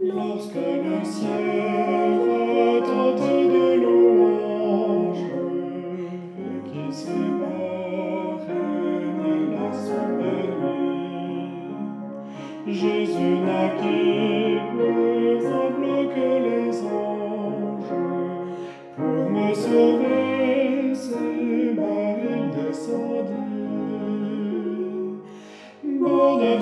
Lorsque le ciel retentit de louanges et qui règne la sombre nuit, Jésus naquit plus humble que les anges pour me sauver, c'est il descendit. Bonheur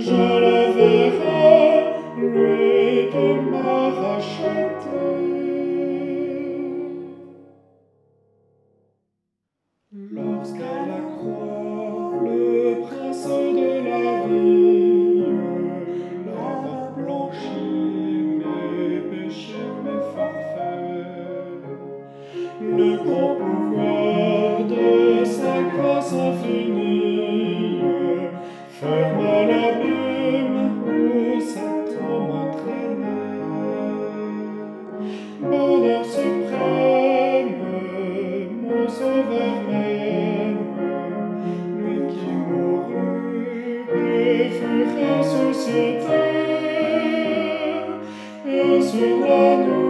je le verrai, lui qui m'a racheté. Le grand pouvoir de sa grâce infinie. Ferma l'abîme où Satan m'entraînait. Bonheur suprême, mon sauveur même, lui qui mourut et fut ressuscité, et sur la nuit,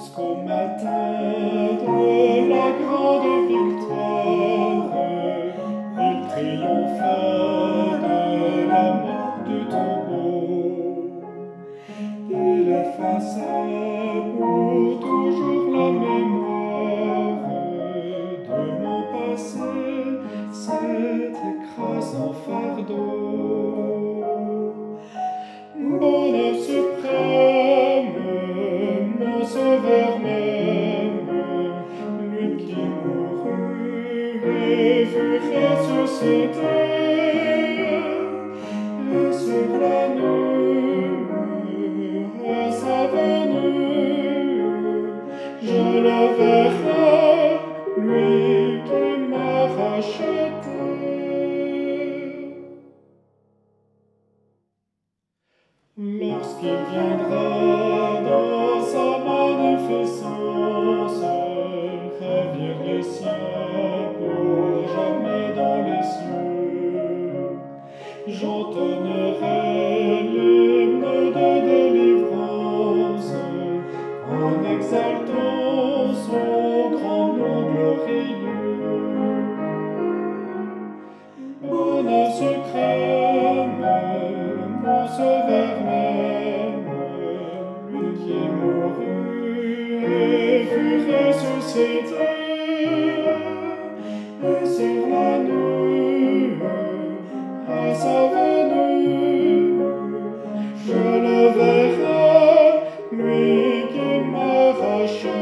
Lorsqu'au matin de la grande victoire, il triompha de la mort du tombeau, il effaça pour toujours la mémoire de mon passé, cet écrasant fardeau. Fut ressuscité, et sur la nuit, à sa venue, je le verrai, lui qui m'a racheté. Lorsqu'il viendra dans sa magnificence, j'entonnerai l'hymne de délivrance en exaltant son grand nom glorieux. Bonheur suprême, mon sauveur même, lui qui mourut et fut ressuscité, Je le verrai, lui qui m'arrache.